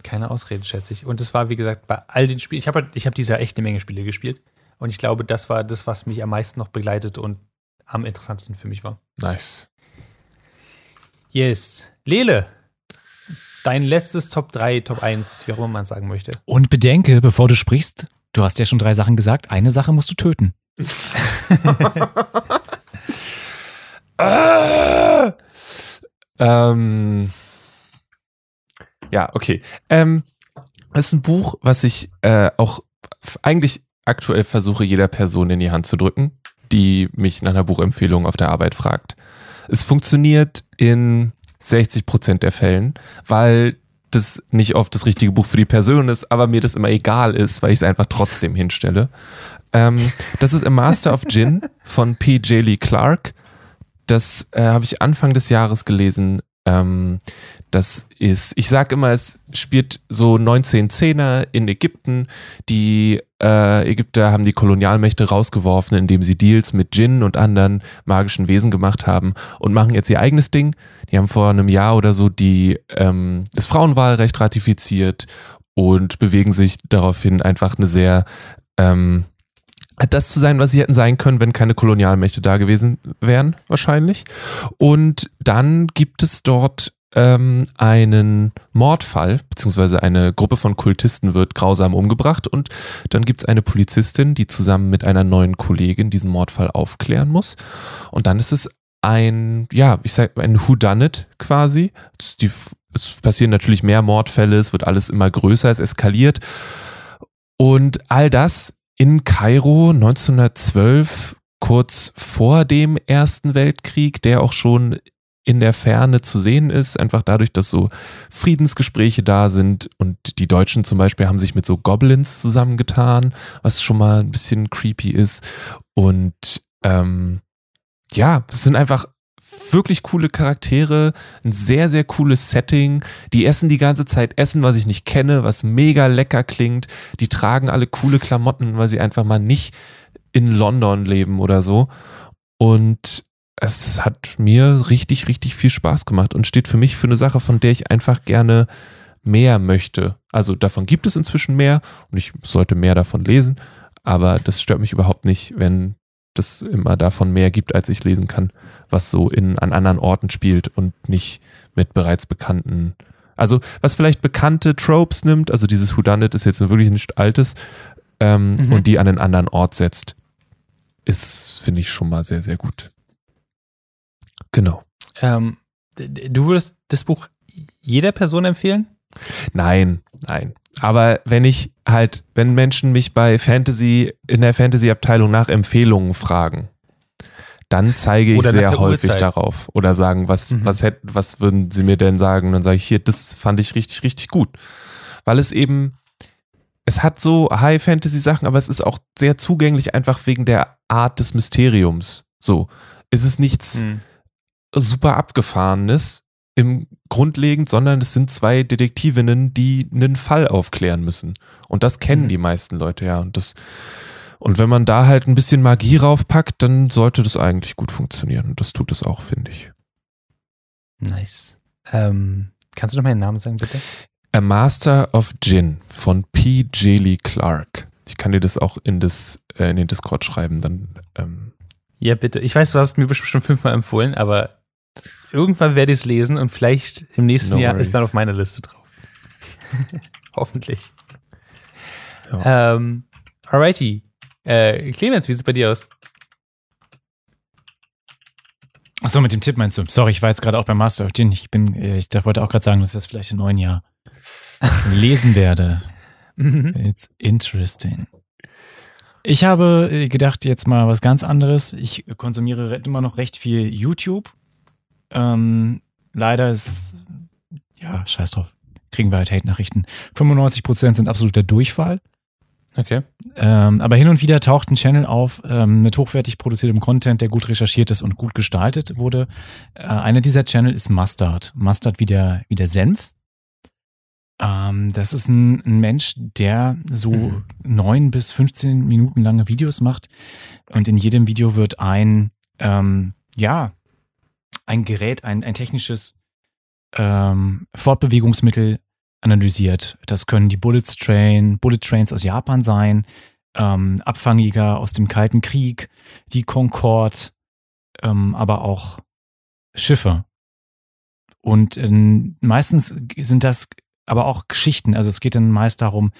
keine Ausrede, schätze ich. Und es war, wie gesagt, bei all den Spielen, ich habe ich hab dieses Jahr echt eine Menge Spiele gespielt. Und ich glaube, das war das, was mich am meisten noch begleitet und am interessantesten für mich war. Nice. Yes. Lele, dein letztes Top 3, Top 1, wie auch immer man es sagen möchte. Und bedenke, bevor du sprichst, du hast ja schon drei Sachen gesagt, eine Sache musst du töten. Ah! (laughs) Ähm, ja, okay. Ähm, das ist ein Buch, was ich äh, auch eigentlich aktuell versuche, jeder Person in die Hand zu drücken, die mich nach einer Buchempfehlung auf der Arbeit fragt. Es funktioniert in 60 Prozent der Fällen, weil das nicht oft das richtige Buch für die Person ist, aber mir das immer egal ist, weil ich es einfach trotzdem hinstelle. Ähm, das ist A Master of Gin (laughs) von P. J. Lee Clark. Das äh, habe ich Anfang des Jahres gelesen. Ähm, das ist, ich sag immer, es spielt so 1910er in Ägypten. Die äh, Ägypter haben die Kolonialmächte rausgeworfen, indem sie Deals mit Djinn und anderen magischen Wesen gemacht haben und machen jetzt ihr eigenes Ding. Die haben vor einem Jahr oder so die, ähm, das Frauenwahlrecht ratifiziert und bewegen sich daraufhin einfach eine sehr ähm, das zu sein, was sie hätten sein können, wenn keine Kolonialmächte da gewesen wären, wahrscheinlich. Und dann gibt es dort ähm, einen Mordfall, beziehungsweise eine Gruppe von Kultisten wird grausam umgebracht und dann gibt es eine Polizistin, die zusammen mit einer neuen Kollegin diesen Mordfall aufklären muss. Und dann ist es ein, ja, ich sag, ein Whodunit quasi. Die, es passieren natürlich mehr Mordfälle, es wird alles immer größer, es eskaliert. Und all das in Kairo 1912, kurz vor dem Ersten Weltkrieg, der auch schon in der Ferne zu sehen ist, einfach dadurch, dass so Friedensgespräche da sind und die Deutschen zum Beispiel haben sich mit so Goblins zusammengetan, was schon mal ein bisschen creepy ist. Und ähm, ja, es sind einfach wirklich coole Charaktere, ein sehr, sehr cooles Setting. Die essen die ganze Zeit Essen, was ich nicht kenne, was mega lecker klingt. Die tragen alle coole Klamotten, weil sie einfach mal nicht in London leben oder so. Und es hat mir richtig, richtig viel Spaß gemacht und steht für mich für eine Sache, von der ich einfach gerne mehr möchte. Also davon gibt es inzwischen mehr und ich sollte mehr davon lesen, aber das stört mich überhaupt nicht, wenn das immer davon mehr gibt, als ich lesen kann, was so in, an anderen Orten spielt und nicht mit bereits bekannten, also was vielleicht bekannte Tropes nimmt, also dieses Whodunit ist jetzt wirklich nichts Altes ähm, Mhm. und die an einen anderen Ort setzt, ist, finde ich, schon mal sehr, sehr gut. Genau. Ähm, du würdest das Buch jeder Person empfehlen? Nein, nein. Aber wenn ich halt, wenn Menschen mich bei Fantasy, in der Fantasy-Abteilung nach Empfehlungen fragen, dann zeige ich Oder sehr häufig Uhrzeit. darauf. Oder sagen, was, Mhm. was hätten, was würden sie mir denn sagen? Und dann sage ich hier, das fand ich richtig, richtig gut. Weil es eben, es hat so High-Fantasy-Sachen, aber es ist auch sehr zugänglich, einfach wegen der Art des Mysteriums. So. Es ist nichts Hm. Super abgefahrenes im grundlegend, sondern es sind zwei Detektivinnen, die einen Fall aufklären müssen. Und das kennen Mhm. die meisten Leute ja. Und das, und wenn man da halt ein bisschen Magie raufpackt, dann sollte das eigentlich gut funktionieren. Und das tut es auch, finde ich. Nice. Ähm, kannst du noch mal den Namen sagen, bitte? A Master of Gin von P. J. Lee Clark. Ich kann dir das auch in, das, äh, in den Discord schreiben, dann ähm, Ja, bitte. Ich weiß, du hast mir bestimmt schon fünfmal empfohlen, aber irgendwann werde ich es lesen und vielleicht im nächsten No Jahr ist dann worries. auf meiner Liste drauf. (laughs) Hoffentlich. Ähm, alrighty. Äh, Clemens, wie sieht es bei dir aus? Achso, mit dem Tipp meinst du? Sorry, ich war jetzt gerade auch beim Master of Gin. Ich bin, äh, ich wollte auch gerade sagen, dass ich das vielleicht im neuen Jahr (laughs) lesen werde. It's interesting. Ich habe äh, gedacht, jetzt mal was ganz anderes. Ich konsumiere re- immer noch recht viel YouTube. Ähm, leider ist, ja, scheiß drauf. Kriegen wir halt Hate-Nachrichten. 95% sind absoluter Durchfall. Okay. Ähm, aber hin und wieder taucht ein Channel auf ähm, mit hochwertig produziertem Content, der gut recherchiert ist und gut gestaltet wurde. Äh, einer dieser Channel ist Mustard. Mustard wie der, wie der Senf. Ähm, das ist ein, ein Mensch, der so Mhm. neun bis 15 Minuten lange Videos macht. Und in jedem Video wird ein, ähm, ja, ein Gerät, ein, ein technisches ähm, Fortbewegungsmittel analysiert. Das können die Bullet Train, Bullet Trains aus Japan sein, ähm, Abfangjäger aus dem Kalten Krieg, die Concorde, ähm, aber auch Schiffe. Und ähm, meistens sind das aber auch Geschichten. Also es geht dann meist darum,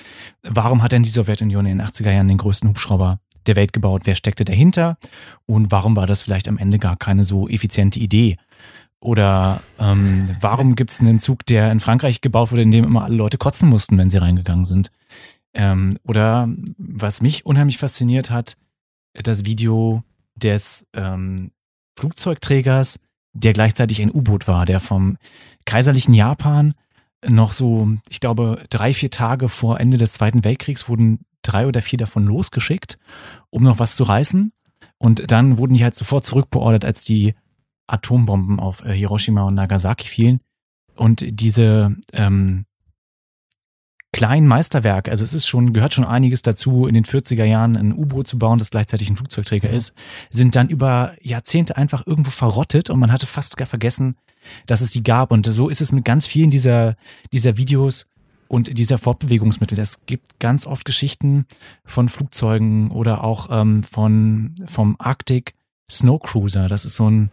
warum hat denn die Sowjetunion in den 80er Jahren den größten Hubschrauber der Welt gebaut? Wer steckte dahinter? Und warum war das vielleicht am Ende gar keine so effiziente Idee? Oder ähm, warum gibt es einen Zug, der in Frankreich gebaut wurde, in dem immer alle Leute kotzen mussten, wenn sie reingegangen sind? Ähm, oder was mich unheimlich fasziniert hat, das Video des ähm, Flugzeugträgers, der gleichzeitig ein U-Boot war, der vom kaiserlichen Japan noch so, ich glaube, drei, vier Tage vor Ende des Zweiten Weltkriegs wurden drei oder vier davon losgeschickt, um noch was zu reißen. Und dann wurden die halt sofort zurückbeordert, als die Atombomben auf äh, Hiroshima und Nagasaki fielen. Und diese ähm, kleinen Meisterwerke, also es ist schon, gehört schon einiges dazu, in den 40er Jahren ein U-Boot zu bauen, das gleichzeitig ein Flugzeugträger ist, sind dann über Jahrzehnte einfach irgendwo verrottet und man hatte fast gar vergessen, dass es die gab. Und so ist es mit ganz vielen dieser, dieser Videos und dieser Fortbewegungsmittel. Es gibt ganz oft Geschichten von Flugzeugen oder auch ähm, von, vom Arctic Snow Cruiser. Das ist so ein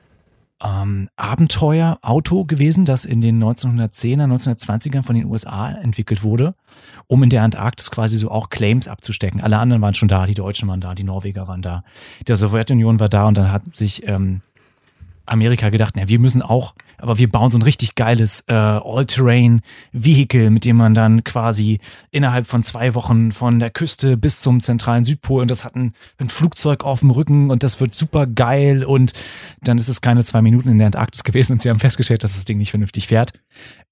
ähm, Abenteuerauto gewesen, das in den 1910er, 1920ern von den USA entwickelt wurde, um in der Antarktis quasi so auch Claims abzustecken. Alle anderen waren schon da, die Deutschen waren da, die Norweger waren da, der Sowjetunion war da und dann hat sich ähm, Amerika gedacht, na, wir müssen auch, aber wir bauen so ein richtig geiles äh, All-Terrain-Vehikel, mit dem man dann quasi innerhalb von zwei Wochen von der Küste bis zum zentralen Südpol und das hat ein, ein Flugzeug auf dem Rücken und das wird super geil und dann ist es keine zwei Minuten in der Antarktis gewesen und sie haben festgestellt, dass das Ding nicht vernünftig fährt,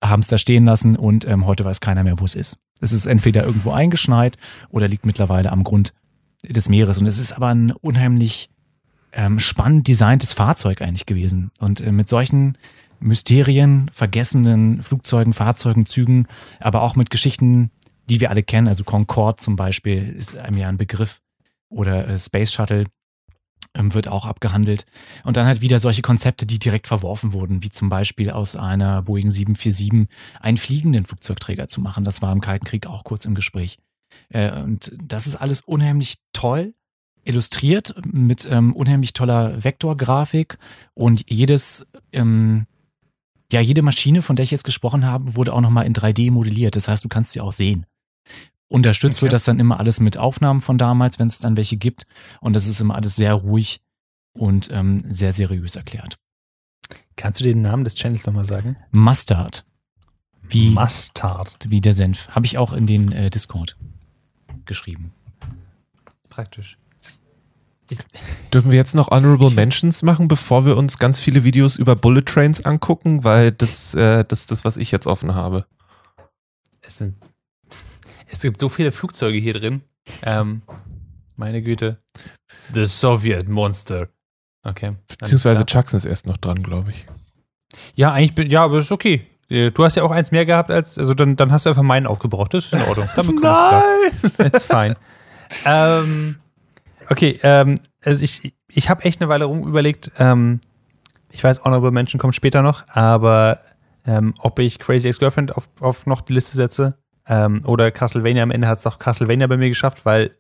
haben es da stehen lassen und ähm, heute weiß keiner mehr, wo es ist. Es ist entweder irgendwo eingeschneit oder liegt mittlerweile am Grund des Meeres und es ist aber ein unheimlich ähm, spannend designtes Fahrzeug eigentlich gewesen. Und äh, mit solchen Mysterien, vergessenen Flugzeugen, Fahrzeugen, Zügen, aber auch mit Geschichten, die wir alle kennen, also Concorde zum Beispiel ist einem ja ein Begriff oder äh, Space Shuttle ähm, wird auch abgehandelt. Und dann halt wieder solche Konzepte, die direkt verworfen wurden, wie zum Beispiel aus einer Boeing 747 einen fliegenden Flugzeugträger zu machen. Das war im Kalten Krieg auch kurz im Gespräch. Äh, und das ist alles unheimlich toll illustriert mit ähm, unheimlich toller Vektorgrafik und jedes, ähm, ja, jede Maschine, von der ich jetzt gesprochen habe, wurde auch nochmal in 3D modelliert. Das heißt, du kannst sie auch sehen. Unterstützt Okay. wird das dann immer alles mit Aufnahmen von damals, wenn es dann welche gibt. Und das ist immer alles sehr ruhig und ähm, sehr seriös erklärt. Kannst du den Namen des Channels nochmal sagen? Mustard. Wie, Mustard. wie der Senf. Habe ich auch in den äh, Discord geschrieben. Praktisch. Dürfen wir jetzt noch Honorable Mentions machen, bevor wir uns ganz viele Videos über Bullet Trains angucken? Weil das, äh, das ist das, was ich jetzt offen habe. Es, sind, es gibt so viele Flugzeuge hier drin. Ähm, meine Güte. The Soviet Monster. Okay. Beziehungsweise. Jackson ist erst noch dran, glaube ich. Ja, eigentlich bin, ja, aber ist okay. Äh, Du hast ja auch eins mehr gehabt als, also dann, dann hast du einfach meinen aufgebraucht. Das ist in Ordnung. Damit. (laughs) Nein! It's fine. ähm, okay, ähm, also ich, ich habe echt eine Weile rum überlegt, ähm, ich weiß, Honorable Mention kommt später noch, aber ähm, ob ich Crazy Ex-Girlfriend auf, auf noch die Liste setze ähm, oder Castlevania, am Ende hat es auch Castlevania bei mir geschafft, weil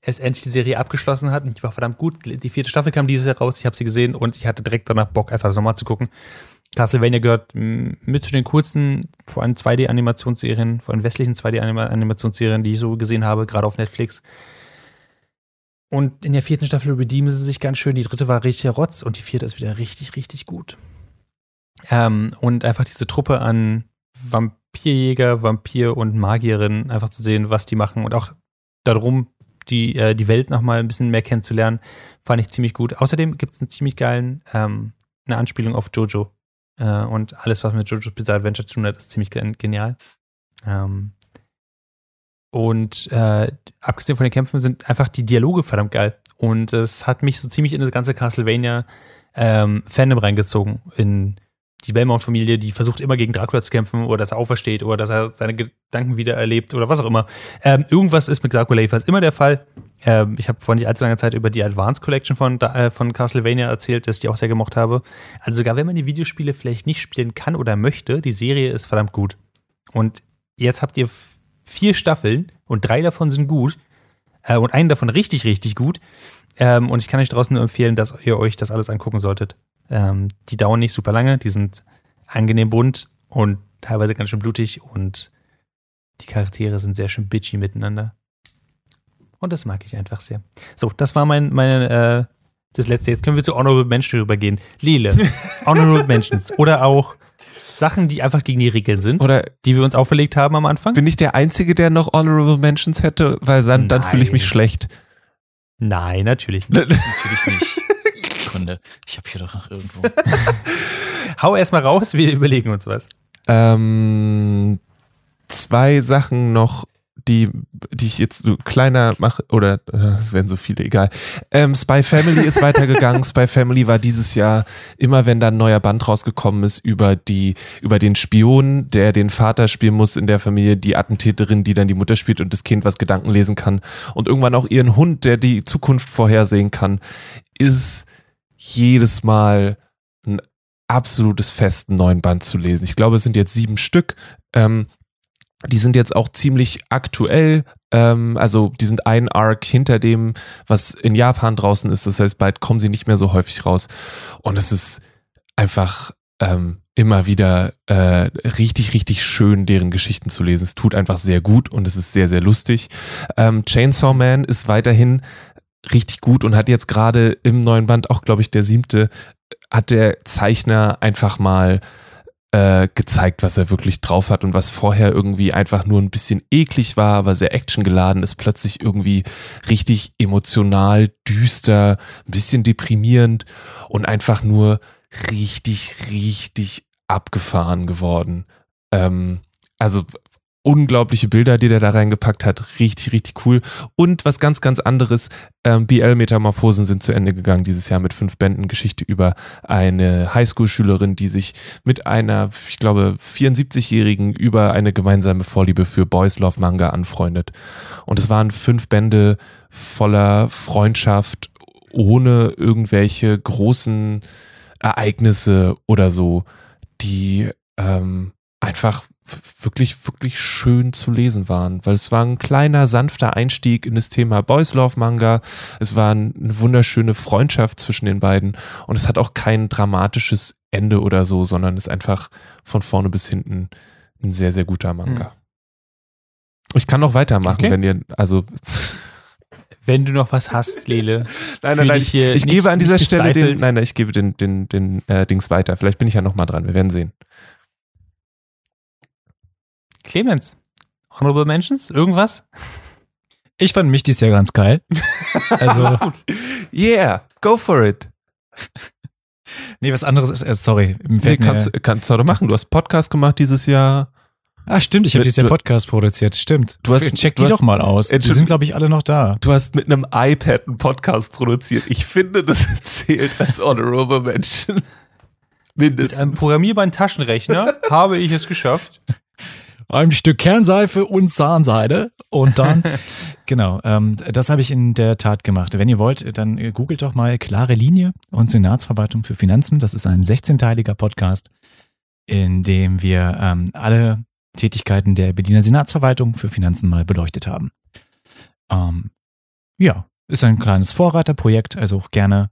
es endlich die Serie abgeschlossen hat und die war verdammt gut. Die vierte Staffel kam dieses Jahr raus, ich habe sie gesehen und ich hatte direkt danach Bock, einfach das nochmal zu gucken. Castlevania gehört mit zu den coolsten, vor allem 2D-Animationsserien, vor allem westlichen 2D-Animationsserien, die ich so gesehen habe, gerade auf Netflix. Und in der vierten Staffel redeemen sie sich ganz schön. Die dritte war richtig Rotz und die vierte ist wieder richtig, richtig gut. Ähm, und einfach diese Truppe an Vampirjäger, Vampir und Magierinnen einfach zu sehen, was die machen und auch darum, die, äh, die Welt nochmal ein bisschen mehr kennenzulernen, fand ich ziemlich gut. Außerdem gibt es einen ziemlich geilen, ähm, eine Anspielung auf Jojo. Äh, und alles, was mit Jojo's Bizarre Adventure zu tun hat, ist ziemlich gen- genial. Ähm, und äh, abgesehen von den Kämpfen sind einfach die Dialoge verdammt geil. Und es hat mich so ziemlich in das ganze Castlevania ähm, Fandom reingezogen. In die Belmont-Familie, die versucht immer gegen Dracula zu kämpfen oder dass er aufersteht oder dass er seine Gedanken wieder erlebt oder was auch immer. Ähm, irgendwas ist mit Dracula jedenfalls immer der Fall. Ähm, ich habe vor nicht allzu langer Zeit über die Advanced Collection von, äh, von Castlevania erzählt, dass ich die auch sehr gemocht habe. Also sogar wenn man die Videospiele vielleicht nicht spielen kann oder möchte, die Serie ist verdammt gut. Und jetzt habt ihr vier Staffeln und drei davon sind gut äh, und einen davon richtig, richtig gut. Ähm, und ich kann euch draußen nur empfehlen, dass ihr euch das alles angucken solltet. Ähm, die dauern nicht super lange, die sind angenehm bunt und teilweise ganz schön blutig und die Charaktere sind sehr schön bitchy miteinander. Und das mag ich einfach sehr. So, das war mein, meine, äh, das letzte. Jetzt können wir zu Honorable Mentions rübergehen. Lele, (laughs) Honorable Mentions oder auch Sachen, die einfach gegen die Regeln sind, Oder die wir uns auferlegt haben am Anfang. bin ich der Einzige, der noch Honorable Mentions hätte? Weil dann, dann fühle ich mich schlecht. Nein, natürlich nicht. (laughs) Natürlich nicht. Sekunde. Ich habe hier doch noch irgendwo. (laughs) Hau erstmal raus, wir überlegen uns was. Ähm, zwei Sachen noch, die, die ich jetzt so kleiner mache, oder äh, es werden so viele, egal. Ähm, Spy Family ist weitergegangen. (laughs) Spy Family war dieses Jahr immer, wenn da ein neuer Band rausgekommen ist, über die, über den Spion, der den Vater spielen muss in der Familie, die Attentäterin, die dann die Mutter spielt und das Kind, was Gedanken lesen kann und irgendwann auch ihren Hund, der die Zukunft vorhersehen kann, ist jedes Mal ein absolutes Fest, einen neuen Band zu lesen. Ich glaube, es sind jetzt sieben Stück. Ähm, die sind jetzt auch ziemlich aktuell. Ähm, also die sind ein Arc hinter dem, was in Japan draußen ist. Das heißt, bald kommen sie nicht mehr so häufig raus. Und es ist einfach ähm, immer wieder äh, richtig, richtig schön, deren Geschichten zu lesen. Es tut einfach sehr gut und es ist sehr, sehr lustig. Ähm, Chainsaw Man ist weiterhin richtig gut und hat jetzt gerade im neuen Band, auch glaube ich der siebte, hat der Zeichner einfach mal äh, gezeigt, was er wirklich drauf hat und was vorher irgendwie einfach nur ein bisschen eklig war, aber sehr actiongeladen ist, plötzlich irgendwie richtig emotional, düster, ein bisschen deprimierend und einfach nur richtig, richtig abgefahren geworden. Ähm, also unglaubliche Bilder, die der da reingepackt hat. Richtig, richtig cool. Und was ganz, ganz anderes, ähm, BL-Metamorphosen sind zu Ende gegangen dieses Jahr mit fünf Bänden Geschichte über eine Highschool-Schülerin, die sich mit einer, ich glaube, 74-Jährigen über eine gemeinsame Vorliebe für Boys Love Manga anfreundet. Und es waren fünf Bände voller Freundschaft, ohne irgendwelche großen Ereignisse oder so, die ähm, einfach wirklich, wirklich schön zu lesen waren, weil es war ein kleiner, sanfter Einstieg in das Thema Boys Love Manga. Es war eine wunderschöne Freundschaft zwischen den beiden und es hat auch kein dramatisches Ende oder so, sondern ist einfach von vorne bis hinten ein sehr, sehr guter Manga. Ich kann noch weitermachen, Okay. wenn ihr, also (laughs) Wenn du noch was hast, (laughs) Lele. Nein, nein, nein. Ich, ich nicht- gebe an dieser Stelle den, nein, nein, ich gebe den, den, den äh, Dings weiter. Vielleicht bin ich ja nochmal dran. Wir werden sehen. Clemens, Honorable Mentions? Irgendwas? (laughs) Ich fand mich dieses Jahr ganz geil. (laughs) Also, Yeah, go for it. (laughs) nee, was anderes ist, äh, sorry. Nee, mir- kannst, kannst du doch machen. Du hast Podcast gemacht dieses Jahr. ah, stimmt, ich habe dieses Jahr Podcast produziert. Stimmt. Du hast- Check du die hast- doch mal aus. Die sind, glaube ich, alle noch da. Du hast mit einem iPad einen Podcast produziert. Ich finde, das zählt als Honorable Mention. Mit einem Mindestens. programmierbaren Taschenrechner habe ich es geschafft. Ein Stück Kernseife und Zahnseide und dann, (laughs) genau, ähm, das habe ich in der Tat gemacht. Wenn ihr wollt, dann äh, googelt doch mal Klare Linie und Senatsverwaltung für Finanzen. Das ist ein 16-teiliger Podcast, in dem wir ähm, alle Tätigkeiten der Berliner Senatsverwaltung für Finanzen mal beleuchtet haben. Ähm, ja, ist ein kleines Vorreiterprojekt, also auch gerne,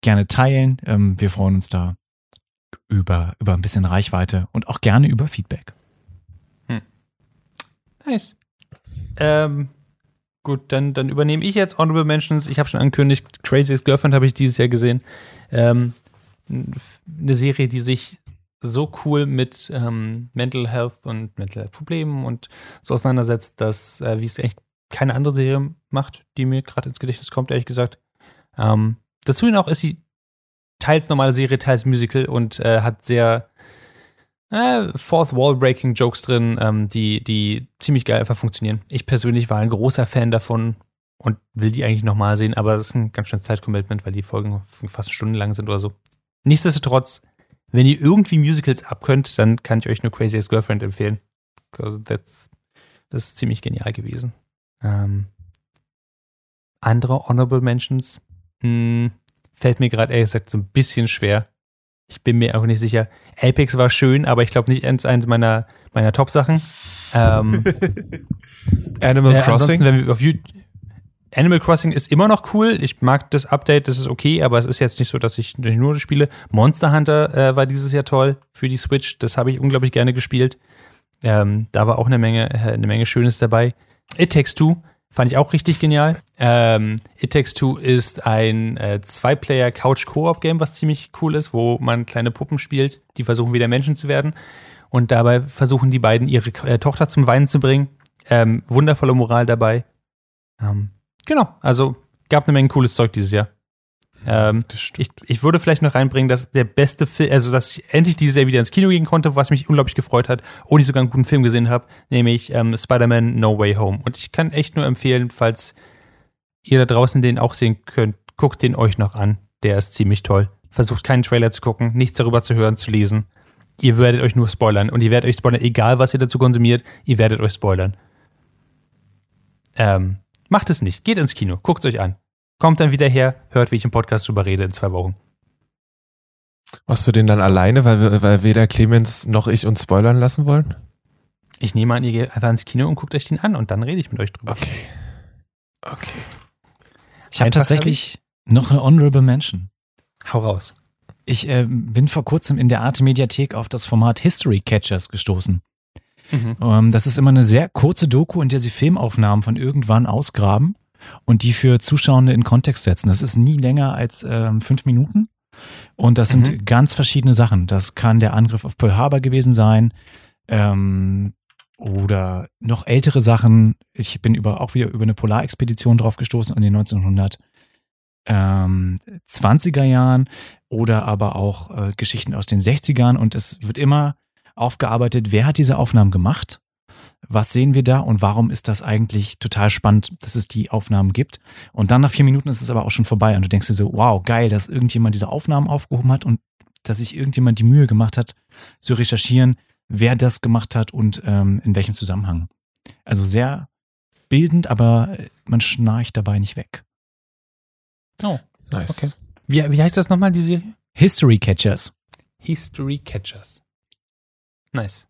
gerne teilen. Ähm, wir freuen uns da über, über ein bisschen Reichweite und auch gerne über Feedback. Nice. Ähm, gut, dann, dann übernehme ich jetzt Honorable Mentions. Ich habe schon angekündigt, Craziest Girlfriend habe ich dieses Jahr gesehen. Ähm, eine Serie, die sich so cool mit ähm, Mental Health und Mental Health Problemen und so auseinandersetzt, dass, äh, wie es eigentlich keine andere Serie macht, die mir gerade ins Gedächtnis kommt, ehrlich gesagt. Ähm, dazu noch ist sie teils normale Serie, teils Musical und äh, hat sehr äh, Fourth Wall Breaking Jokes drin, ähm, die, die ziemlich geil einfach funktionieren. Ich persönlich war ein großer Fan davon und will die eigentlich nochmal sehen, aber es ist ein ganz schönes Zeitcommitment, weil die Folgen fast eine Stunde lang sind oder so. Nichtsdestotrotz, wenn ihr irgendwie Musicals abkönnt, dann kann ich euch nur Crazy Girlfriend empfehlen. Because that's, das ist ziemlich genial gewesen. Ähm, andere Honorable Mentions mh, fällt mir gerade ehrlich gesagt so ein bisschen schwer. Ich bin mir auch nicht sicher. Apex war schön, aber ich glaube nicht eins eins meiner, meiner Top-Sachen. Ähm, (laughs) Animal äh, Crossing. wenn wir auf YouTube Animal Crossing ist immer noch cool. Ich mag das Update, das ist okay, aber es ist jetzt nicht so, dass ich nur spiele. Monster Hunter äh, war dieses Jahr toll für die Switch. Das habe ich unglaublich gerne gespielt. Ähm, da war auch eine Menge, äh, eine Menge Schönes dabei. It Takes Two fand ich auch richtig genial. Ähm, It Takes Two ist ein äh, Zwei-Player-Couch-Koop-Game, was ziemlich cool ist, wo man kleine Puppen spielt, die versuchen wieder Menschen zu werden. Und dabei versuchen die beiden ihre äh, Tochter zum Weinen zu bringen. Ähm, wundervolle Moral dabei. Ähm, genau, also gab eine Menge cooles Zeug dieses Jahr. Ähm, ich, ich würde vielleicht noch reinbringen, dass der beste Film, also dass ich endlich dieses Jahr wieder ins Kino gehen konnte, was mich unglaublich gefreut hat und ich sogar einen guten Film gesehen habe, nämlich ähm, Spider-Man No Way Home. Und ich kann echt nur empfehlen, falls ihr da draußen den auch sehen könnt, guckt den euch noch an. Der ist ziemlich toll. Versucht keinen Trailer zu gucken, nichts darüber zu hören, zu lesen. Ihr werdet euch nur spoilern und ihr werdet euch spoilern, egal was ihr dazu konsumiert, ihr werdet euch spoilern. Ähm, macht es nicht. Geht ins Kino, guckt es euch an. Kommt dann wieder her, hört, wie ich im Podcast drüber rede in zwei Wochen. Machst du den dann alleine, weil, wir- weil weder Clemens noch ich uns spoilern lassen wollen? Ich nehme an, ihr geht einfach ins Kino und guckt euch den an und dann rede ich mit euch drüber. Okay. Okay. Ich habe tatsächlich noch eine Honorable Mention. Hau raus. Ich äh, bin vor kurzem in der Arte Mediathek auf das Format History Catchers gestoßen. Mhm. Ähm, das ist immer eine sehr kurze Doku, in der sie Filmaufnahmen von irgendwann ausgraben und die für Zuschauende in Kontext setzen. Das ist nie länger als ähm, fünf Minuten. Und das sind Mhm. ganz verschiedene Sachen. Das kann der Angriff auf Pearl Harbor gewesen sein ähm, oder noch ältere Sachen. Ich bin über, auch wieder über eine Polarexpedition drauf gestoßen in den 1920er Jahren oder aber auch äh, Geschichten aus den 60ern. Und es wird immer aufgearbeitet, wer hat diese Aufnahmen gemacht, was sehen wir da und warum ist das eigentlich total spannend, dass es die Aufnahmen gibt. Und dann nach vier Minuten ist es aber auch schon vorbei und du denkst dir so, wow, geil, dass irgendjemand diese Aufnahmen aufgehoben hat und dass sich irgendjemand die Mühe gemacht hat, zu recherchieren, wer das gemacht hat und ähm, in welchem Zusammenhang. Also sehr bildend, aber man schnarcht dabei nicht weg. Nice. Okay. Wie, wie heißt das nochmal, die Serie? History Catchers. History Catchers. Nice.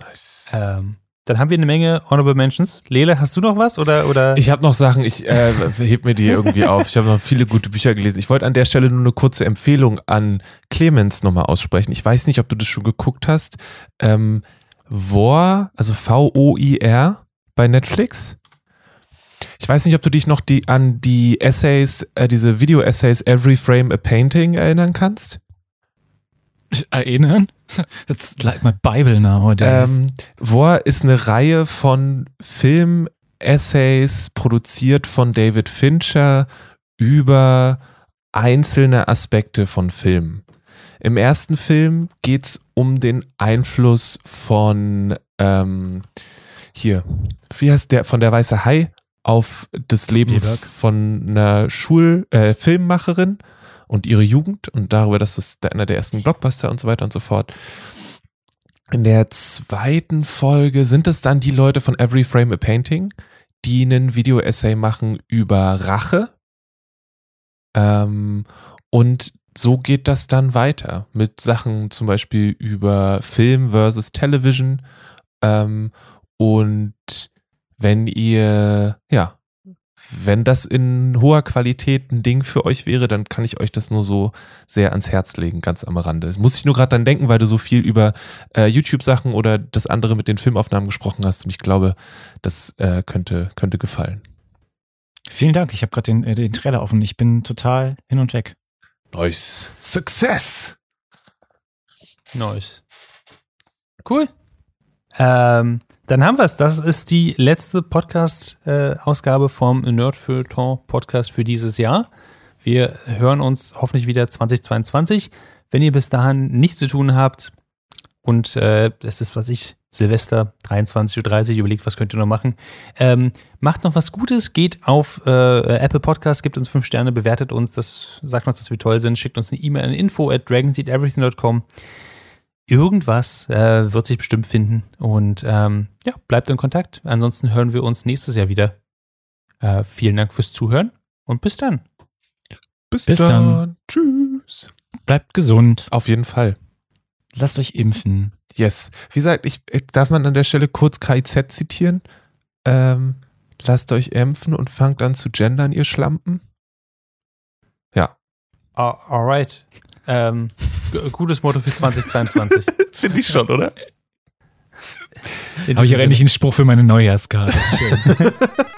nice. Ähm, dann haben wir eine Menge Honorable Mentions. Lele, hast du noch was? Oder, oder? Ich habe noch Sachen, ich äh, (laughs) heb mir die irgendwie auf. Ich habe noch viele gute Bücher gelesen. Ich wollte an der Stelle nur eine kurze Empfehlung an Clemens nochmal aussprechen. Ich weiß nicht, ob du das schon geguckt hast. Ähm, Vor, also V-O-I-R bei Netflix. Ich weiß nicht, ob du dich noch die, an die Essays, äh, diese Video-Essays Every Frame a Painting erinnern kannst. Erinnern? (laughs) That's like my Bible nowadays. Ähm, Vor ist eine Reihe von Film-Essays produziert von David Fincher über einzelne Aspekte von Filmen. Im ersten Film geht es um den Einfluss von ähm, hier, wie heißt der, von der Weiße Hai auf das Leben Spielberg. von einer Schul äh, Filmmacherin. Und ihre Jugend und darüber, dass es einer der ersten Blockbuster und so weiter und so fort. In der zweiten Folge sind es dann die Leute von Every Frame a Painting, die einen Video-Essay machen über Rache. Ähm, und so geht das dann weiter mit Sachen zum Beispiel über Film versus Television. Ähm, und wenn ihr, ja, wenn das in hoher Qualität ein Ding für euch wäre, dann kann ich euch das nur so sehr ans Herz legen, ganz am Rande. Das muss ich nur gerade dann denken, weil du so viel über äh, YouTube-Sachen oder das andere mit den Filmaufnahmen gesprochen hast und ich glaube, das äh, könnte, könnte gefallen. Vielen Dank. Ich habe gerade den, äh, den Trailer offen. Ich bin total hin und weg. Nice. Success! Nice. Cool. Ähm, dann haben wir es. Das ist die letzte Podcast-Ausgabe vom Nerdfeuilleton Podcast für dieses Jahr. Wir hören uns hoffentlich wieder 2022. Wenn ihr bis dahin nichts zu tun habt und äh, das ist, was ich, Silvester 23.30 Uhr überlegt, was könnt ihr noch machen, ähm, macht noch was Gutes, geht auf äh, Apple Podcast, gibt uns fünf Sterne, bewertet uns, das sagt uns, dass wir toll sind, schickt uns eine E-Mail an info at dragonseedeverything.com irgendwas äh, wird sich bestimmt finden. Und ähm, ja, bleibt in Kontakt. Ansonsten hören wir uns nächstes Jahr wieder. Äh, vielen Dank fürs Zuhören und bis dann. Bis, Bis dann. dann. Tschüss. Bleibt gesund. Auf jeden Fall. Lasst euch impfen. Yes. Wie gesagt, ich, ich- darf man an der Stelle kurz KIZ zitieren? Ähm, lasst euch impfen und fangt an zu gendern, ihr Schlampen. Uh, alright. Ähm, gutes Motto für 2022. (laughs) Finde ich schon, oder? Habe ich auch endlich einen Spruch für meine Neujahrskarte. Schön. (laughs)